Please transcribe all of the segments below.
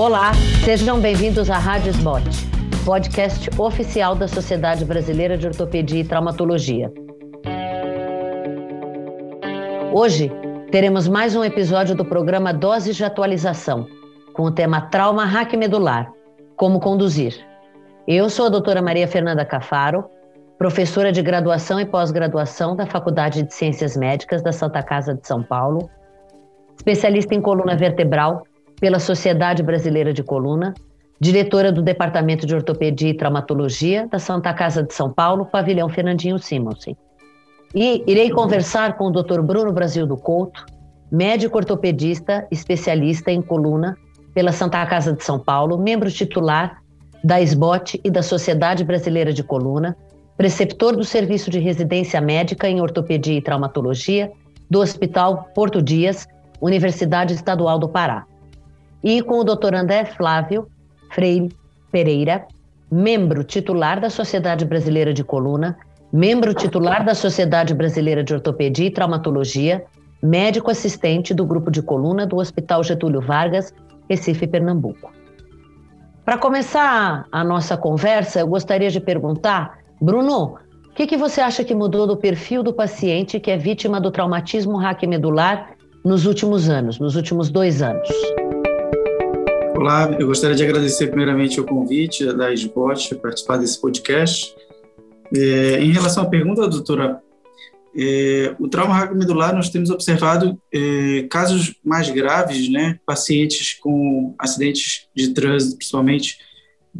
Olá, sejam bem-vindos à Rádio Sbot, podcast oficial da Sociedade Brasileira de Ortopedia e Traumatologia. Hoje teremos mais um episódio do programa Doses de Atualização, com o tema Trauma Hack Medular, como conduzir. Eu sou a doutora Maria Fernanda Cafaro, professora de graduação e pós-graduação da Faculdade de Ciências Médicas da Santa Casa de São Paulo, especialista em coluna vertebral pela Sociedade Brasileira de Coluna, diretora do Departamento de Ortopedia e Traumatologia da Santa Casa de São Paulo, pavilhão Fernandinho Simonsen. E irei conversar com o Dr. Bruno Brasil do Couto, médico ortopedista, especialista em coluna pela Santa Casa de São Paulo, membro titular da SBOT e da Sociedade Brasileira de Coluna, preceptor do Serviço de Residência Médica em Ortopedia e Traumatologia do Hospital Porto Dias, Universidade Estadual do Pará e com o Dr. André Flávio Freire Pereira, membro titular da Sociedade Brasileira de Coluna, membro titular da Sociedade Brasileira de Ortopedia e Traumatologia, médico assistente do grupo de coluna do Hospital Getúlio Vargas, Recife, Pernambuco. Para começar a nossa conversa, eu gostaria de perguntar, Bruno, o que, que, você acha que mudou do perfil do paciente que é vítima do traumatismo raquimedular nos últimos anos, nos últimos dois anos? Olá, eu gostaria de agradecer primeiramente o convite da SBOT para participar desse podcast. É, em relação à pergunta, doutora, é, o trauma raquimedular nós temos observado é, casos mais graves, né, pacientes com acidentes de trânsito, principalmente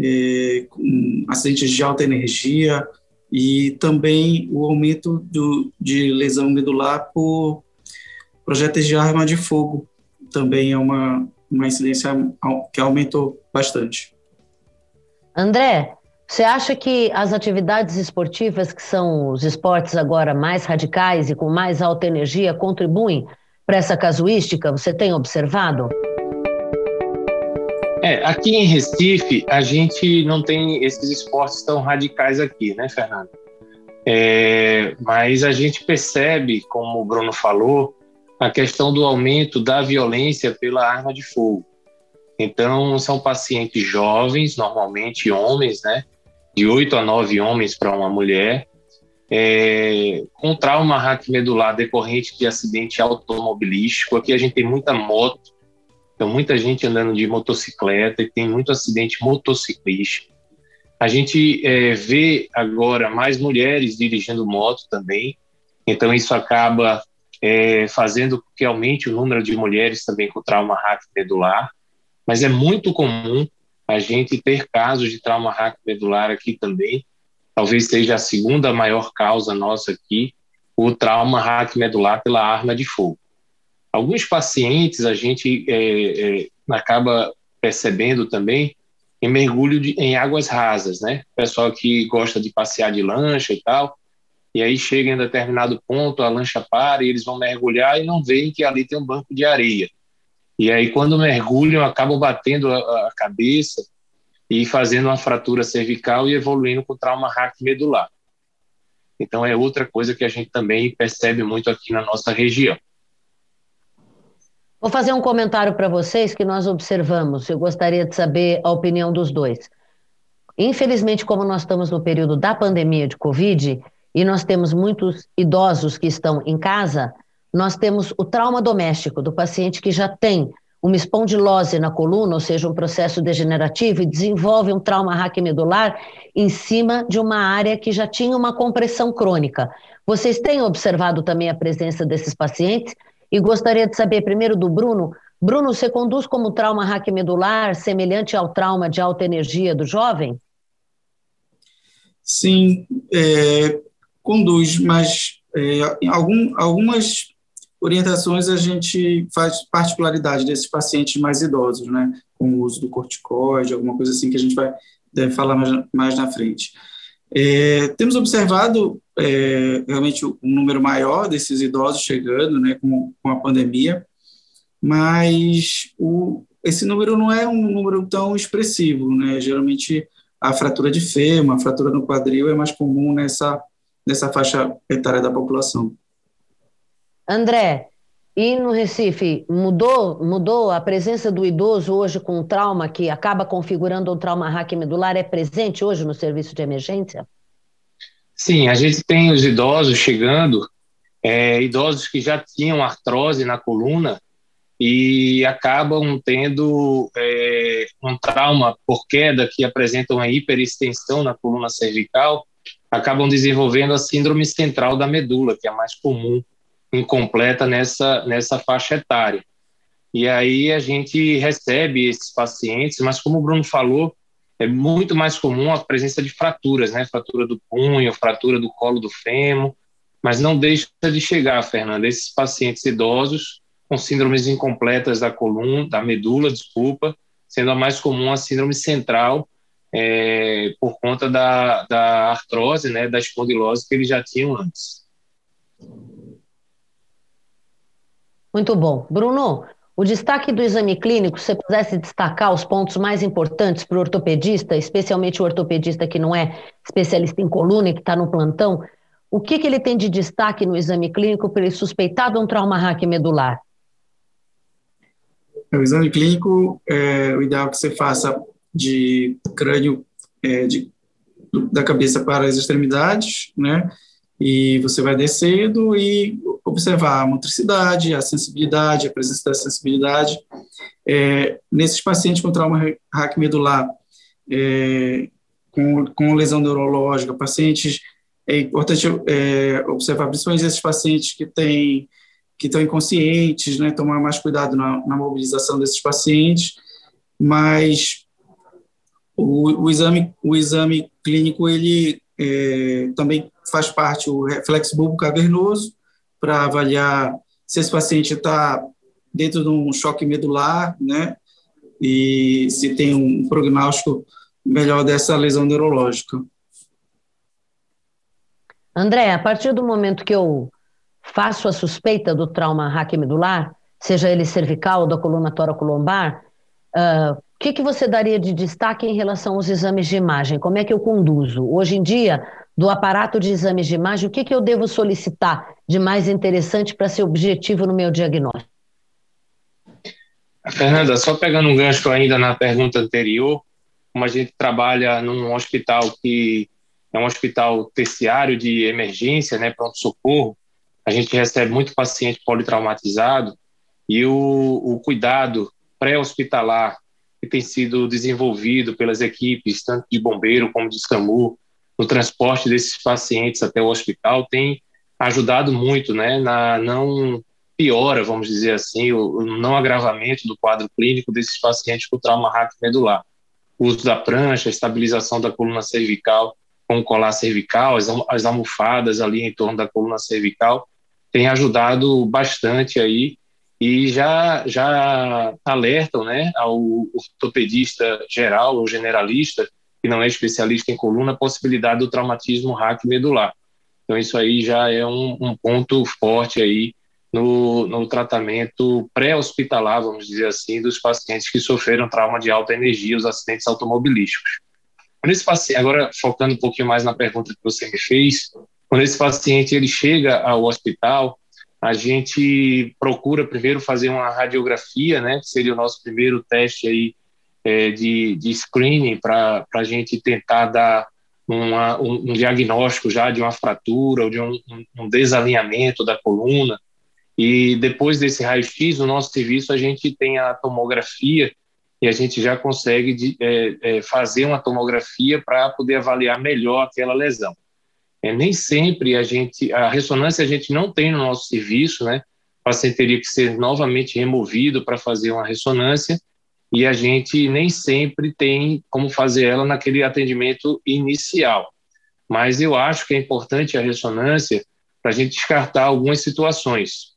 é, com acidentes de alta energia e também o aumento do, de lesão medular por projéteis de arma de fogo, também é uma, uma incidência que aumentou bastante. André, você acha que as atividades esportivas, que são os esportes agora mais radicais e com mais alta energia, contribuem para essa casuística? Você tem observado? É, aqui em Recife, a gente não tem esses esportes tão radicais aqui, né, Fernando? É, mas a gente percebe, como o Bruno falou, a questão do aumento da violência pela arma de fogo. Então, são pacientes jovens, normalmente homens, né? De 8 a 9 homens para uma mulher, é, com trauma raquimedular decorrente de acidente automobilístico. Aqui a gente tem muita moto, então muita gente andando de motocicleta e tem muito acidente motociclístico. A gente é, vê agora mais mulheres dirigindo moto também, então isso acaba é, fazendo que aumente o número de mulheres também com trauma raquimedular, mas é muito comum a gente ter casos de trauma raquimedular aqui também, talvez seja a segunda maior causa nossa aqui, o trauma raquimedular pela arma de fogo. Alguns pacientes a gente é, é, acaba percebendo também em mergulho de, em águas rasas, né? Pessoal que gosta de passear de lancha e tal, e aí chega em determinado ponto, a lancha para e eles vão mergulhar e não veem que ali tem um banco de areia. E aí, quando mergulham, acabam batendo a, a cabeça e fazendo uma fratura cervical e evoluindo com trauma raquimedular. Então, é outra coisa que a gente também percebe muito aqui na nossa região. Vou fazer um comentário para vocês que nós observamos. Eu gostaria de saber a opinião dos dois. Infelizmente, como nós estamos no período da pandemia de Covid, e nós temos muitos idosos que estão em casa, nós temos o trauma doméstico do paciente que já tem uma espondilose na coluna, ou seja, um processo degenerativo, e desenvolve um trauma raquimedular em cima de uma área que já tinha uma compressão crônica. Vocês têm observado também a presença desses pacientes? E gostaria de saber primeiro do Bruno. Bruno, você conduz como trauma raquimedular semelhante ao trauma de alta energia do jovem? Sim, é, conduz, mas é, algum, algumas orientações a gente faz particularidade desses pacientes mais idosos, né, com o uso do corticoide, alguma coisa assim que a gente vai deve falar mais, mais na frente. É, temos observado é, realmente um número maior desses idosos chegando, né, com, com a pandemia, mas o, esse número não é um número tão expressivo, né, geralmente a fratura de fêmur, a fratura no quadril é mais comum nessa nessa faixa etária da população. André, E no Recife, mudou, mudou a presença do idoso hoje com trauma que acaba configurando um trauma hack medular é presente hoje no serviço de emergência? Sim, a gente tem os idosos chegando, é, idosos que já tinham artrose na coluna e acabam tendo é, um trauma por queda que apresenta uma hiperextensão na coluna cervical, acabam desenvolvendo a síndrome central da medula, que é a mais comum, incompleta nessa, nessa faixa etária. E aí a gente recebe esses pacientes, mas como o Bruno falou, é muito mais comum a presença de fraturas, né? Fratura do punho, fratura do colo do fêmur, mas não deixa de chegar, Fernanda, esses pacientes idosos com síndromes incompletas da coluna, da medula, desculpa, sendo a mais comum a síndrome central, é, por conta da, da artrose, né, da espondilose que eles já tinham antes. Muito bom. Bruno, o destaque do exame clínico, se você pudesse destacar os pontos mais importantes para o ortopedista, especialmente o ortopedista que não é especialista em coluna e que está no plantão, o que, que ele tem de destaque no exame clínico para ele suspeitar de um trauma hack medular? O exame clínico, é, o ideal é que você faça de crânio, é, de, da cabeça para as extremidades, né? E você vai descendo e observar a motricidade, a sensibilidade, a presença da sensibilidade. É, nesses pacientes com trauma hack medular, é, com, com lesão neurológica, pacientes, é importante é, observar principalmente esses pacientes que têm que estão inconscientes, né, tomar mais cuidado na, na mobilização desses pacientes, mas o, o, exame, o exame clínico ele é, também faz parte o reflexo bulbo cavernoso para avaliar se esse paciente está dentro de um choque medular, né, e se tem um prognóstico melhor dessa lesão neurológica. André, a partir do momento que eu faço a suspeita do trauma raquimedular, seja ele cervical ou da coluna toracolombar, uh, que, que você daria de destaque em relação aos exames de imagem? Como é que eu conduzo? Hoje em dia, do aparato de exames de imagem, o que, que eu devo solicitar de mais interessante para ser objetivo no meu diagnóstico? Fernanda, só pegando um gancho ainda na pergunta anterior, como a gente trabalha num hospital que é um hospital terciário de emergência, né, pronto-socorro, a gente recebe muito paciente politraumatizado e o, o cuidado pré-hospitalar que tem sido desenvolvido pelas equipes, tanto de bombeiro como de SAMU, no transporte desses pacientes até o hospital, tem ajudado muito né, na não piora, vamos dizer assim, o, não agravamento do quadro clínico desses pacientes com trauma medular. O uso da prancha, a estabilização da coluna cervical com colar cervical, as, as almofadas ali em torno da coluna cervical, tem ajudado bastante aí e já, já alertam né, ao ortopedista geral ou generalista, que não é especialista em coluna, a possibilidade do traumatismo medular. Então, isso aí já é um, um ponto forte aí no, no tratamento pré-hospitalar, vamos dizer assim, dos pacientes que sofreram trauma de alta energia, os acidentes automobilísticos. Paciente, agora focando um pouquinho mais na pergunta que você me fez, quando esse paciente ele chega ao hospital, a gente procura primeiro fazer uma radiografia, né, que seria o nosso primeiro teste aí é, de, de screening para a gente tentar dar uma, um, um, diagnóstico já de uma fratura ou de um, um desalinhamento da coluna. E depois desse raio-x, no nosso serviço, a gente tem a tomografia e a gente já consegue de, é, é, fazer uma tomografia para poder avaliar melhor aquela lesão. É, nem sempre a gente, a ressonância a gente não tem no nosso serviço, né? O paciente teria que ser novamente removido para fazer uma ressonância e a gente nem sempre tem como fazer ela naquele atendimento inicial. Mas eu acho que é importante a ressonância para a gente descartar algumas situações,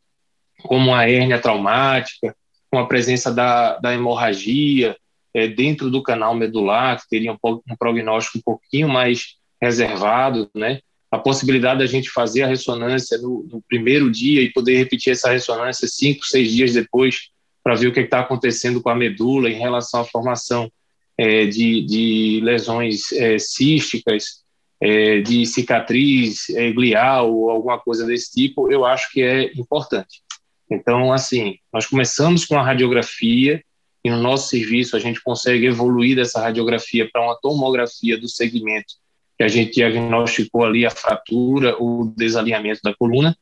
como a hérnia traumática, com a presença da, da hemorragia é, dentro do canal medular, que teria um, um prognóstico um pouquinho mais reservado, né? A possibilidade da gente fazer a ressonância no, no primeiro dia e poder repetir essa ressonância cinco, seis dias depois para ver o que está acontecendo com a medula em relação à formação é, de, de, lesões é, císticas, é, de cicatriz é, glial ou alguma coisa desse tipo, eu acho que é importante. Então, assim, nós começamos com a radiografia e no nosso serviço a gente consegue evoluir dessa radiografia para uma tomografia do segmento a gente diagnosticou ali a fratura, o desalinhamento da coluna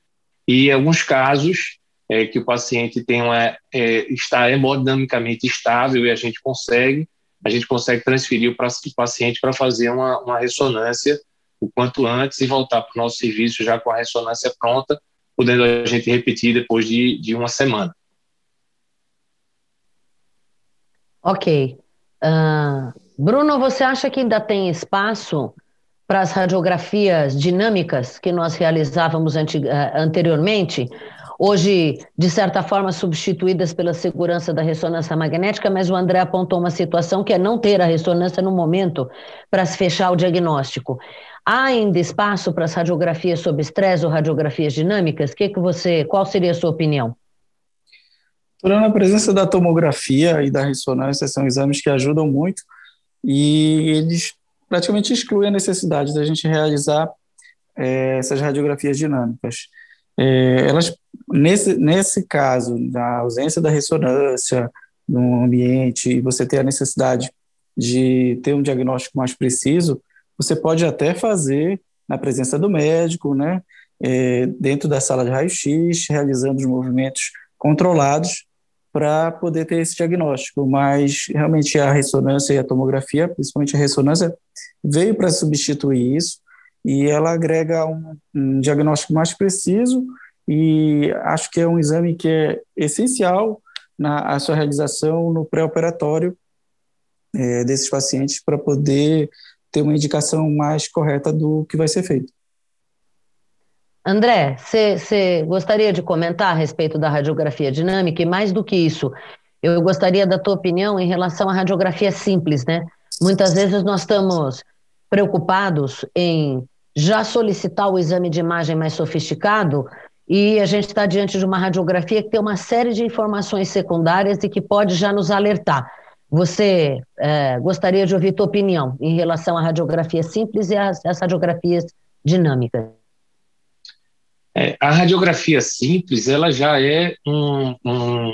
e alguns casos é, que o paciente tem uma, é, está hemodinamicamente estável e a gente consegue, a gente consegue transferir o paciente para fazer uma, uma ressonância o quanto antes e voltar para o nosso serviço já com a ressonância pronta, podendo a gente repetir depois de, de uma semana. Ok. Uh, Bruno, você acha que ainda tem espaço para as radiografias dinâmicas que nós realizávamos uh, anteriormente? hoje, de certa forma, substituídas pela segurança da ressonância magnética, mas o André apontou uma situação que é não ter a ressonância no momento para se fechar o diagnóstico. Há ainda espaço para as radiografias sob estresse ou radiografias dinâmicas? Que que você, qual seria a sua opinião? Durante a presença da tomografia e da ressonância, são exames que ajudam muito e eles praticamente excluem a necessidade da gente realizar é, essas radiografias dinâmicas. É, elas, nesse, nesse caso, na ausência da ressonância no ambiente e você ter a necessidade de ter um diagnóstico mais preciso, você pode até fazer na presença do médico, né, é, dentro da sala de raio-x, realizando os movimentos controlados para poder ter esse diagnóstico. Mas realmente a ressonância e a tomografia, principalmente a ressonância, veio para substituir isso e ela agrega um, um diagnóstico mais preciso e acho que é um exame que é essencial na sua realização no pré-operatório é, desses pacientes para poder ter uma indicação mais correta do que vai ser feito. André, você gostaria de comentar a respeito da radiografia dinâmica e mais do que isso, eu gostaria da tua opinião em relação à radiografia simples, né? Muitas vezes nós estamos preocupados em já solicitar o exame de imagem mais sofisticado e a gente está diante de uma radiografia que tem uma série de informações secundárias e que pode já nos alertar. Você é, gostaria de ouvir tua opinião em relação à radiografia simples e às, radiografias dinâmicas? É, a radiografia simples ela já é um, um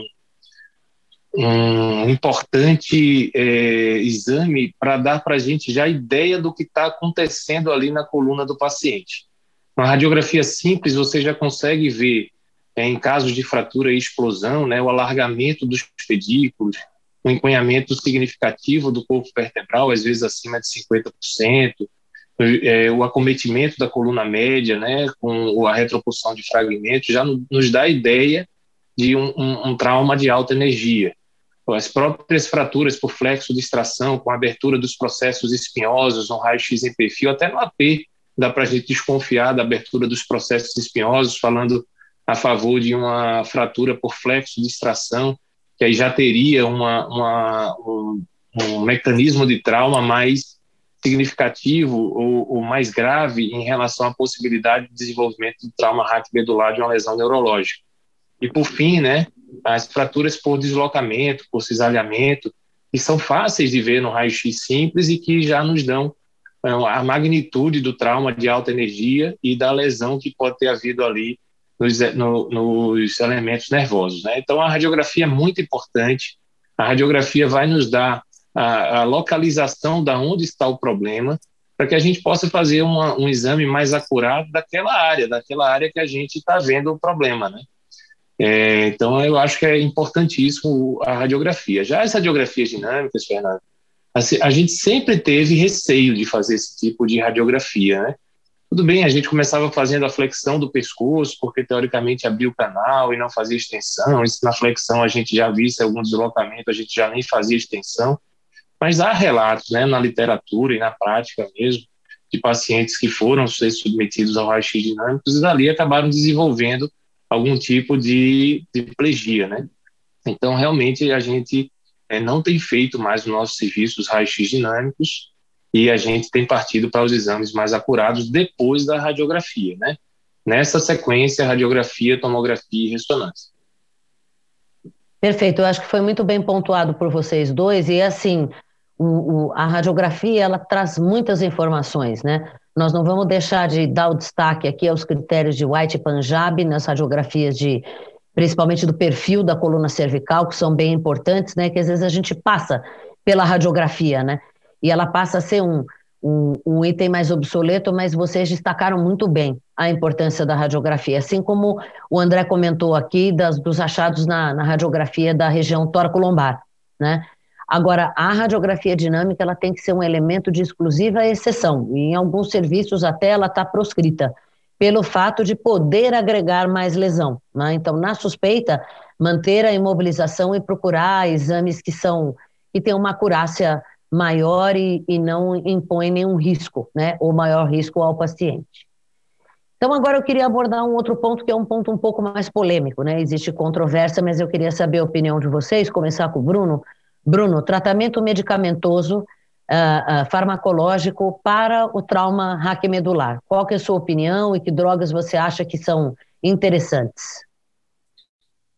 um importante é, exame para dar para a gente já ideia do que está acontecendo ali na coluna do paciente. Uma radiografia simples, você já consegue ver, é, em casos de fratura e explosão, né, o alargamento dos pedículos, o enconhamento significativo do corpo vertebral, às vezes acima de 50%, é, o acometimento da coluna média, né, com a retropulsão de fragmentos, já nos dá a ideia de um, um, um trauma de alta energia. As próprias fraturas por flexo de extração, com abertura dos processos espinhosos no raio-x em perfil, até no AP, dá para a gente desconfiar da abertura dos processos espinhosos, falando a favor de uma fratura por flexo de extração, que aí já teria uma, uma um, um, mecanismo de trauma mais significativo ou, ou, mais grave em relação à possibilidade de desenvolvimento de trauma raquimedular de uma lesão neurológica. E por fim, né, as fraturas por deslocamento, por cisalhamento, que são fáceis de ver no raio-x simples e que já nos dão é, a magnitude do trauma de alta energia e da lesão que pode ter havido ali nos, no, nos elementos nervosos. Né? Então, a radiografia é muito importante. A radiografia vai nos dar a, a localização da onde está o problema, para que a gente possa fazer uma, um exame mais acurado daquela área, daquela área que a gente está vendo o problema, né? É, então, eu acho que é importantíssimo a radiografia. Já as radiografias dinâmicas, Fernando, a, a gente sempre teve receio de fazer esse tipo de radiografia, né? Tudo bem, a gente começava fazendo a flexão do pescoço, porque teoricamente abria o canal e não fazia extensão. Isso na flexão a gente já visse algum deslocamento, a gente já nem fazia extensão. Mas há relatos, né, na literatura e na prática mesmo, de pacientes que foram ser submetidos ao raio-x dinâmicos e dali acabaram desenvolvendo algum tipo de, de plegia, né? Então, realmente, a gente é, não tem feito mais o nosso serviço os raios-x dinâmicos e a gente tem partido para os exames mais acurados depois da radiografia, né? Nessa sequência, radiografia, tomografia e ressonância. Perfeito, eu acho que foi muito bem pontuado por vocês dois, e assim, o, o, a radiografia, ela traz muitas informações, né? Nós não vamos deixar de dar o destaque aqui aos critérios de White e Punjab nas radiografias de, principalmente do perfil da coluna cervical, que são bem importantes, né? Que às vezes a gente passa pela radiografia, né? E ela passa a ser um, um, um item mais obsoleto, mas vocês destacaram muito bem a importância da radiografia, assim como o André comentou aqui das, dos achados na, na radiografia da região tóraco-lombar, né? Agora, a radiografia dinâmica ela tem que ser um elemento de exclusiva exceção, e em alguns serviços até ela está proscrita, pelo fato de poder agregar mais lesão. Né? Então, na suspeita, manter a imobilização e procurar exames que são que têm uma acurácia maior e, e não impõem nenhum risco, né? ou maior risco ao paciente. Então, agora eu queria abordar um outro ponto que é um ponto um pouco mais polêmico, né? Existe controvérsia, mas eu queria saber a opinião de vocês, começar com o Bruno. Bruno, tratamento medicamentoso uh, uh, farmacológico para o trauma raquimedular. Qual que é a sua opinião e que drogas você acha que são interessantes?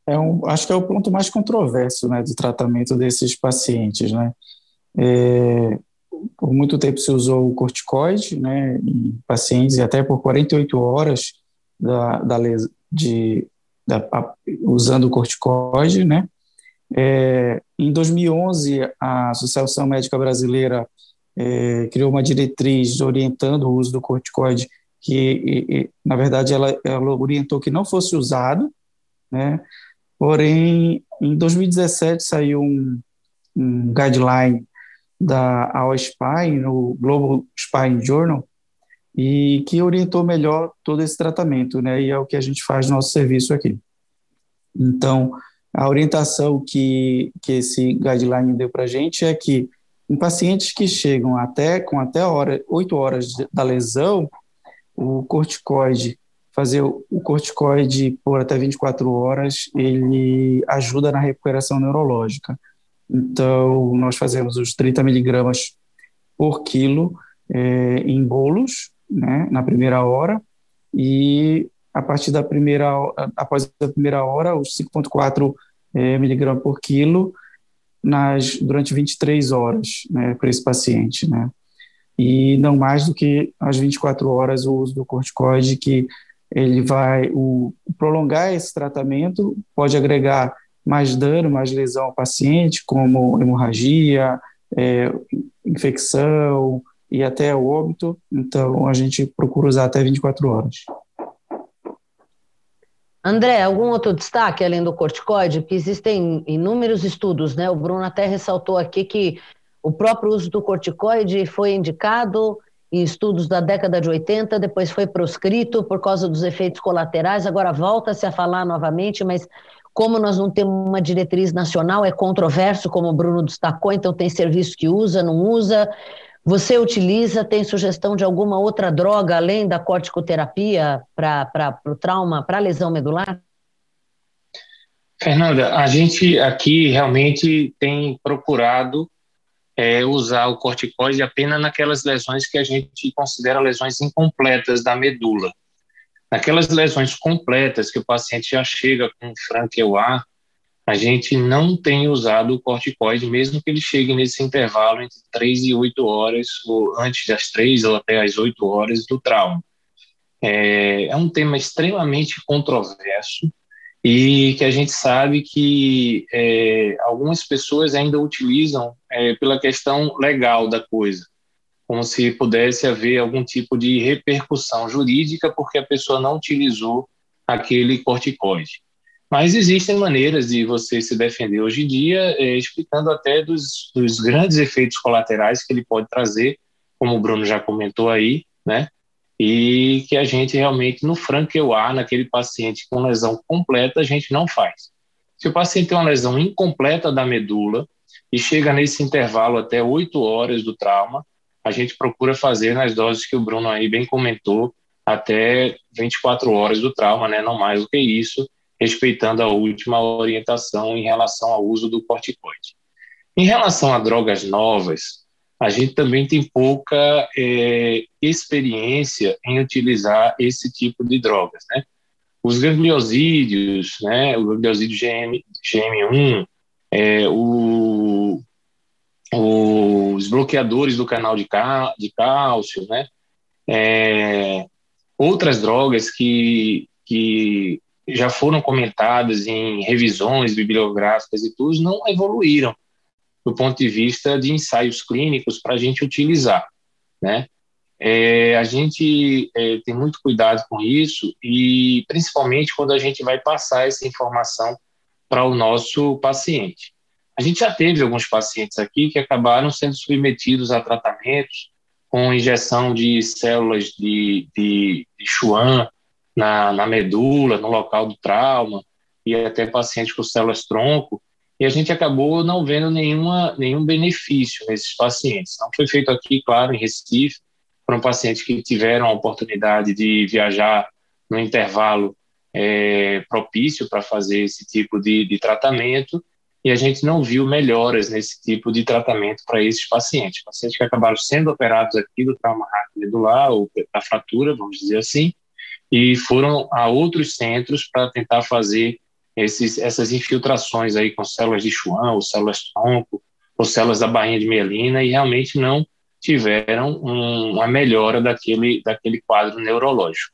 É um, acho que é o ponto mais controverso né, do tratamento desses pacientes. Né? É, por muito tempo se usou o corticoide né, em pacientes e até por 48 horas da, da, de, da, usando o corticoide, né? É, em 2011, a Associação Médica Brasileira é, criou uma diretriz orientando o uso do corticoide, que, e, e, na verdade, ela, ela, orientou que não fosse usado, né? Porém, em 2017 saiu um, um guideline da AOSPI, no Global Spine Journal, e que orientou melhor todo esse tratamento, né? E é o que a gente faz no nosso serviço aqui. Então, a orientação que, que esse guideline deu para a gente é que em pacientes que chegam até com até hora, 8 horas da lesão, o corticoide, fazer o corticoide por até 24 horas, ele ajuda na recuperação neurológica. Então, nós fazemos os 30 miligramas por quilo é, em bolos, né, na primeira hora, e a partir da primeira, após a primeira hora, os 5,4 é, miligramas por quilo nas, durante 23 horas né, para esse paciente, né? E não mais do que as 24 horas o uso do corticoide, que ele vai o, prolongar esse tratamento, pode agregar mais dano, mais lesão ao paciente, como hemorragia, é, infecção e até óbito. Então, a gente procura usar até 24 horas. André, algum outro destaque além do corticoide? Porque existem inúmeros estudos, né? O Bruno até ressaltou aqui que o próprio uso do corticoide foi indicado em estudos da década de 80, depois foi proscrito por causa dos efeitos colaterais, agora volta-se a falar novamente, mas como nós não temos uma diretriz nacional, é controverso, como o Bruno destacou, então tem serviço que usa, não usa. Você utiliza, tem sugestão de alguma outra droga além da corticoterapia para o trauma, para a lesão medular? Fernanda, a gente aqui realmente tem procurado é, usar o corticoide apenas naquelas lesões que a gente considera lesões incompletas da medula. Naquelas lesões completas que o paciente já chega com franqueoar, a gente não tem usado o corticoide, mesmo que ele chegue nesse intervalo entre 3 e 8 horas, ou antes das 3 ou até as 8 horas do trauma. É, é um tema extremamente controverso e que a gente sabe que é, algumas pessoas ainda utilizam é, pela questão legal da coisa, como se pudesse haver algum tipo de repercussão jurídica porque a pessoa não utilizou aquele corticoide. Mas existem maneiras de você se defender hoje em dia, é, explicando até dos, dos, grandes efeitos colaterais que ele pode trazer, como o Bruno já comentou aí, né? E que a gente realmente, no franquear, naquele paciente com lesão completa, a gente não faz. Se o paciente tem uma lesão incompleta da medula e chega nesse intervalo até 8 horas do trauma, a gente procura fazer nas doses que o Bruno aí bem comentou, até 24 horas do trauma, né? Não mais do que isso, respeitando a última orientação em relação ao uso do corticoide. Em relação a drogas novas, a gente também tem pouca é, experiência em utilizar esse tipo de drogas, né? Os gangliosídeos, né, o gangliosídeo GM, GM1, é, o, os bloqueadores do canal de, cá, de cálcio, né, é, outras drogas que, que já foram comentadas em revisões bibliográficas e tudo, não evoluíram do ponto de vista de ensaios clínicos para a gente utilizar, né? É, a gente é, tem muito cuidado com isso e principalmente quando a gente vai passar essa informação para o nosso paciente. A gente já teve alguns pacientes aqui que acabaram sendo submetidos a tratamentos com injeção de células de, de, de na, na medula, no local do trauma, e até pacientes com células tronco, e a gente acabou não vendo nenhuma, nenhum benefício nesses pacientes. Não foi feito aqui, claro, em Recife, foram pacientes que tiveram a oportunidade de viajar no intervalo é, propício para fazer esse tipo de, de tratamento, e a gente não viu melhoras nesse tipo de tratamento para esses pacientes. Pacientes que acabaram sendo operados aqui do trauma medular, ou da fratura, vamos dizer assim, e foram a outros centros para tentar fazer esses, essas infiltrações aí com células de Schwann, ou células tronco, ou células da bainha de mielina, e realmente não tiveram um, uma melhora daquele, daquele quadro neurológico.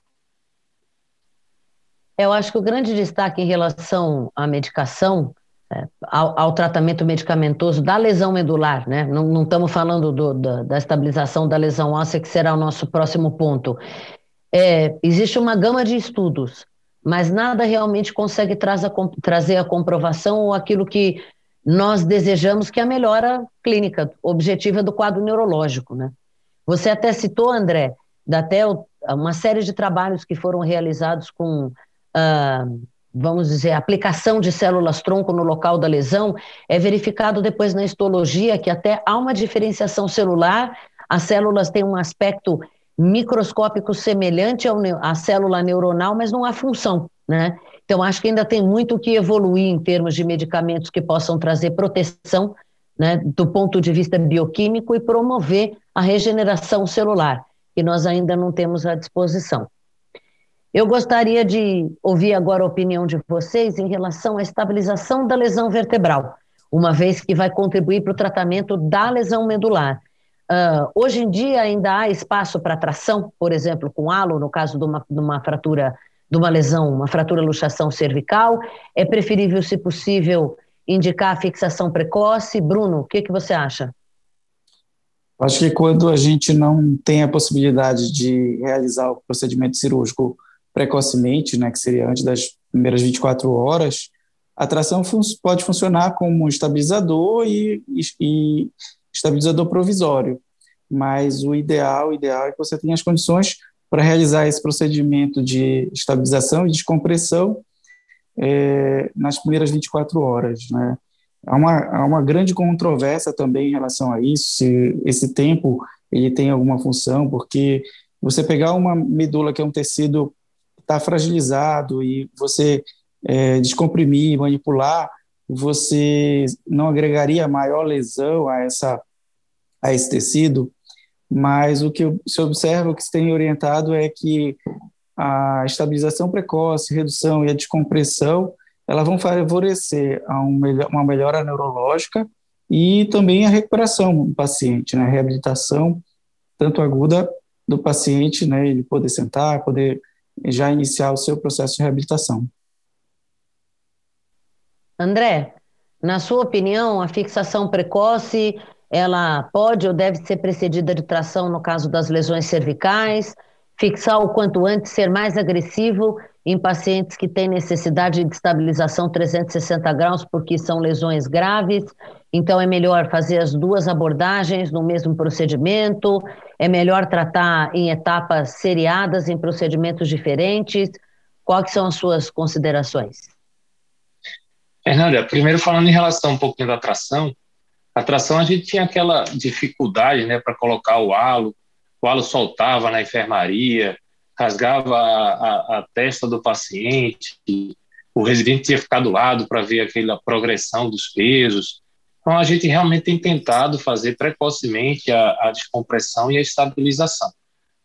Eu acho que o grande destaque em relação à medicação, é, ao, ao, tratamento medicamentoso da lesão medular, né? Não, estamos falando do, da, da, estabilização da lesão óssea, que será o nosso próximo ponto. É, existe uma gama de estudos, mas nada realmente consegue a, trazer a comprovação ou aquilo que nós desejamos, que é a melhora clínica objetiva do quadro neurológico. Né? Você até citou, André, até uma série de trabalhos que foram realizados com, ah, vamos dizer, aplicação de células-tronco no local da lesão, é verificado depois na histologia que até há uma diferenciação celular, as células têm um aspecto microscópico semelhante à célula neuronal, mas não há função, né? Então, acho que ainda tem muito que evoluir em termos de medicamentos que possam trazer proteção, né, do ponto de vista bioquímico e promover a regeneração celular, que nós ainda não temos à disposição. Eu gostaria de ouvir agora a opinião de vocês em relação à estabilização da lesão vertebral, uma vez que vai contribuir para o tratamento da lesão medular. Uh, hoje em dia ainda há espaço para tração, por exemplo, com halo, no caso de uma, de uma fratura, de uma lesão, uma fratura luxação cervical. É preferível, se possível, indicar a fixação precoce. Bruno, o que, que você acha? Acho que quando a gente não tem a possibilidade de realizar o procedimento cirúrgico precocemente, né, que seria antes das primeiras 24 horas, a tração fun pode funcionar como um estabilizador e, e, estabilizador provisório, mas o ideal, o ideal é que você tenha as condições para realizar esse procedimento de estabilização e descompressão é, nas primeiras 24 horas, né? Há uma, há uma grande controvérsia também em relação a isso, se esse tempo ele tem alguma função, porque você pegar uma medula que é um tecido está fragilizado e você é, descomprimir, manipular, você não agregaria maior lesão a, essa, a esse tecido, mas o que se observa, o que se tem orientado é que a estabilização precoce, redução e a descompressão, elas vão favorecer um uma melhora neurológica e também a recuperação do paciente, né, a reabilitação tanto aguda do paciente, né, ele poder sentar, poder já iniciar o seu processo de reabilitação. André, na sua opinião, a fixação precoce, ela pode ou deve ser precedida de tração no caso das lesões cervicais? Fixar o quanto antes, ser mais agressivo em pacientes que têm necessidade de estabilização 360 graus porque são lesões graves. Então, é melhor fazer as duas abordagens no mesmo procedimento, é melhor tratar em etapas seriadas, em procedimentos diferentes. Quais são as suas considerações? Fernanda, primeiro falando em relação um pouquinho da tração, a tração a gente tinha aquela dificuldade, né, para colocar o halo, o halo soltava na enfermaria, rasgava a, a, a testa do paciente, o residente tinha que ficar do lado para ver aquela progressão dos pesos. Então, a gente realmente tem tentado fazer precocemente a, a descompressão e a estabilização.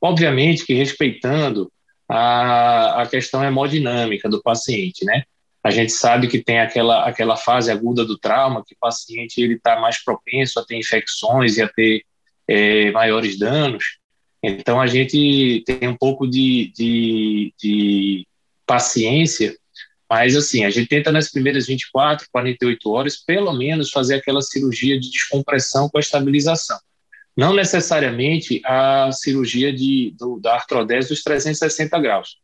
Obviamente que respeitando a, a questão hemodinâmica do paciente, né? A gente sabe que tem aquela, aquela fase aguda do trauma, que o paciente está mais propenso a ter infecções e a ter é, maiores danos. Então, a gente tem um pouco de, de, de paciência Mas, assim, a gente tenta nas primeiras 24, 48 horas, pelo menos, fazer aquela cirurgia de descompressão com a estabilização. Não necessariamente a cirurgia de, do, da artrodese dos 360 graus.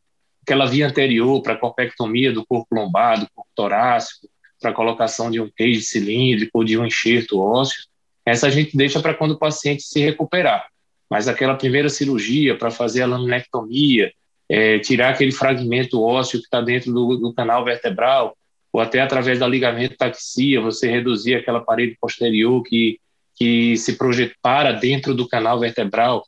Aquela via anterior para corpectomia do corpo lombar, do corpo torácico, para colocação de um cage cilíndrico ou de um enxerto ósseo, essa a gente deixa para quando o paciente se recuperar. Mas aquela primeira cirurgia para fazer a laminectomia, é, tirar aquele fragmento ósseo que está dentro do, do, canal vertebral, ou até através da ligamento taxia, você reduzir aquela parede posterior que, que se projeta dentro do canal vertebral,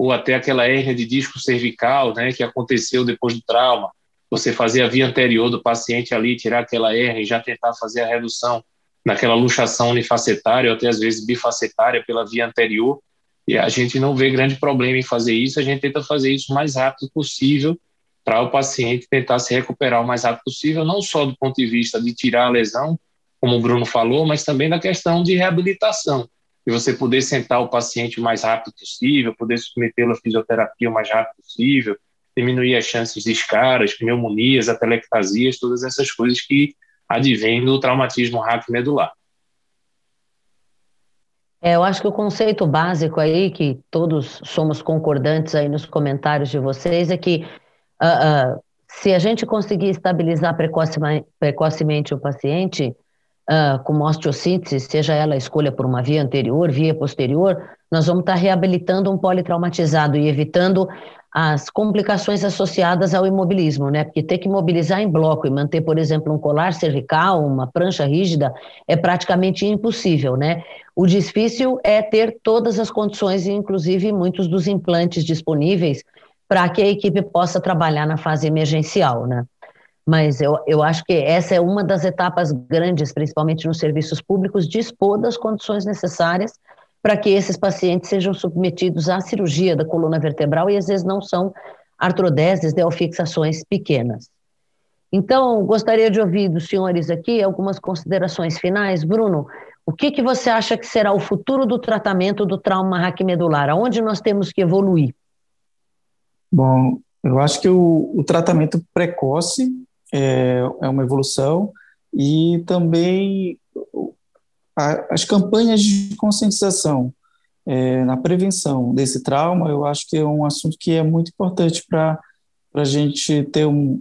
ou até aquela hernia de disco cervical, né, que aconteceu depois do trauma, você fazer a via anterior do paciente ali, tirar aquela hernia e já tentar fazer a redução naquela luxação unifacetária, ou até às vezes bifacetária pela via anterior, e a gente não vê grande problema em fazer isso, a gente tenta fazer isso o mais rápido possível para o paciente tentar se recuperar o mais rápido possível, não só do ponto de vista de tirar a lesão, como o Bruno falou, mas também da questão de reabilitação, e você poder sentar o paciente o mais rápido possível, poder submetê-lo à fisioterapia o mais rápido possível, diminuir as chances de escaras, pneumonias, atelectasias, todas essas coisas que advêm do traumatismo raquimedular. É, eu acho que o conceito básico aí, que todos somos concordantes aí nos comentários de vocês, é que uh, uh, se a gente conseguir estabilizar precocemente, precocemente o paciente, uh, com osteossíntese, seja ela a escolha por uma via anterior, via posterior, nós vamos estar reabilitando um politraumatizado e evitando as complicações associadas ao imobilismo, né? Porque ter que mobilizar em bloco e manter, por exemplo, um colar cervical, uma prancha rígida, é praticamente impossível, né? O difícil é ter todas as condições, inclusive muitos dos implantes disponíveis, para que a equipe possa trabalhar na fase emergencial, né? Mas eu, eu acho que essa é uma das etapas grandes, principalmente nos serviços públicos, dispor das condições necessárias para que esses pacientes sejam submetidos à cirurgia da coluna vertebral e às vezes não são artrodeses, delfixações pequenas. Então, gostaria de ouvir dos senhores aqui algumas considerações finais. Bruno, o que, que você acha que será o futuro do tratamento do trauma raquimedular? Aonde nós temos que evoluir? Bom, eu acho que o, o tratamento precoce é, é uma evolução e também a, as campanhas de conscientização é, na prevenção desse trauma, eu acho que é um assunto que é muito importante para a gente ter um,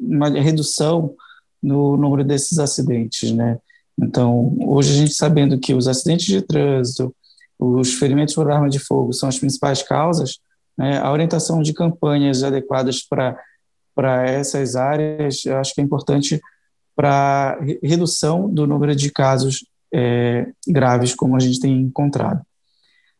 uma redução no número desses acidentes, né? Então, hoje a gente sabendo que os acidentes de trânsito, os ferimentos por arma de fogo são as principais causas, né, a orientação de campanhas adequadas para para essas áreas, eu acho que é importante para redução do número de casos é, graves como a gente tem encontrado.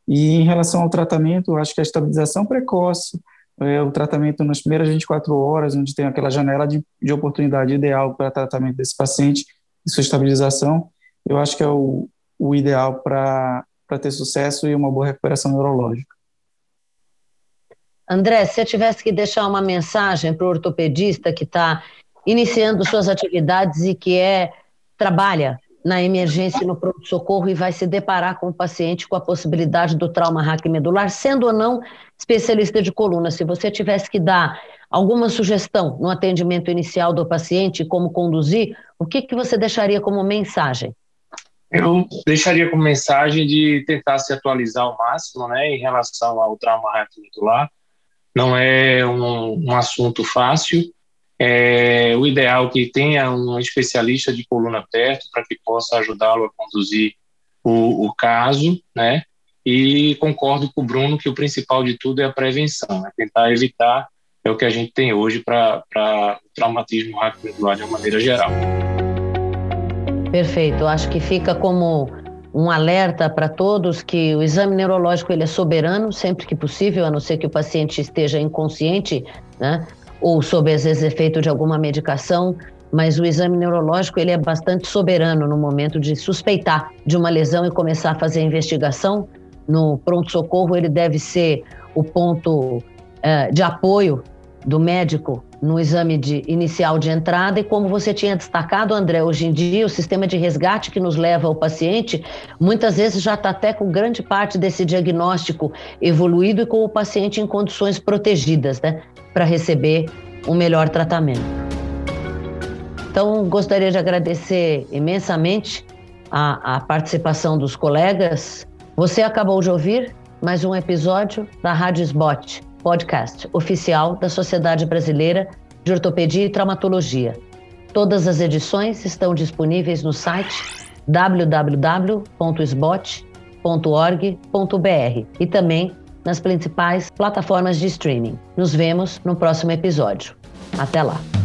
E em relação ao tratamento, acho que a estabilização precoce, é, o tratamento nas primeiras 24 horas, onde tem aquela janela de, de oportunidade ideal para tratamento desse paciente e sua estabilização, eu acho que é o, o ideal para ter sucesso e uma boa recuperação neurológica. André, se eu tivesse que deixar uma mensagem para o ortopedista que está iniciando suas atividades e que é trabalha na emergência no pronto-socorro e vai se deparar com o paciente com a possibilidade do trauma raquimedular, sendo ou não especialista de coluna. Se você tivesse que dar alguma sugestão no atendimento inicial do paciente, como conduzir, o que, que você deixaria como mensagem? Eu deixaria como mensagem de tentar se atualizar ao máximo né, em relação ao trauma raquimedular. Não é um, um assunto fácil, é, o ideal é que tenha um especialista de coluna perto para que possa ajudá-lo a conduzir o, o, caso, né? E concordo com o Bruno que o principal de tudo é a prevenção, é tentar evitar é o que a gente tem hoje para o traumatismo raquimedular de uma maneira geral. Perfeito, acho que fica como um alerta para todos que o exame neurológico ele é soberano sempre que possível, a não ser que o paciente esteja inconsciente, né? ou sob às vezes efeito de alguma medicação, mas o exame neurológico ele é bastante soberano no momento de suspeitar de uma lesão e começar a fazer a investigação. No pronto-socorro, ele deve ser o ponto uh, de apoio do médico no exame de, inicial de entrada. E como você tinha destacado, André, hoje em dia o sistema de resgate que nos leva ao paciente muitas vezes já está até com grande parte desse diagnóstico evoluído e com o paciente em condições protegidas, né? para receber um melhor tratamento. Então, gostaria de agradecer imensamente a, a participação dos colegas. Você acabou de ouvir mais um episódio da Rádio Sbot, podcast oficial da Sociedade Brasileira de Ortopedia e Traumatologia. Todas as edições estão disponíveis no site www.sbot.org.br e também nas principais plataformas de streaming. Nos vemos no próximo episódio. Até lá!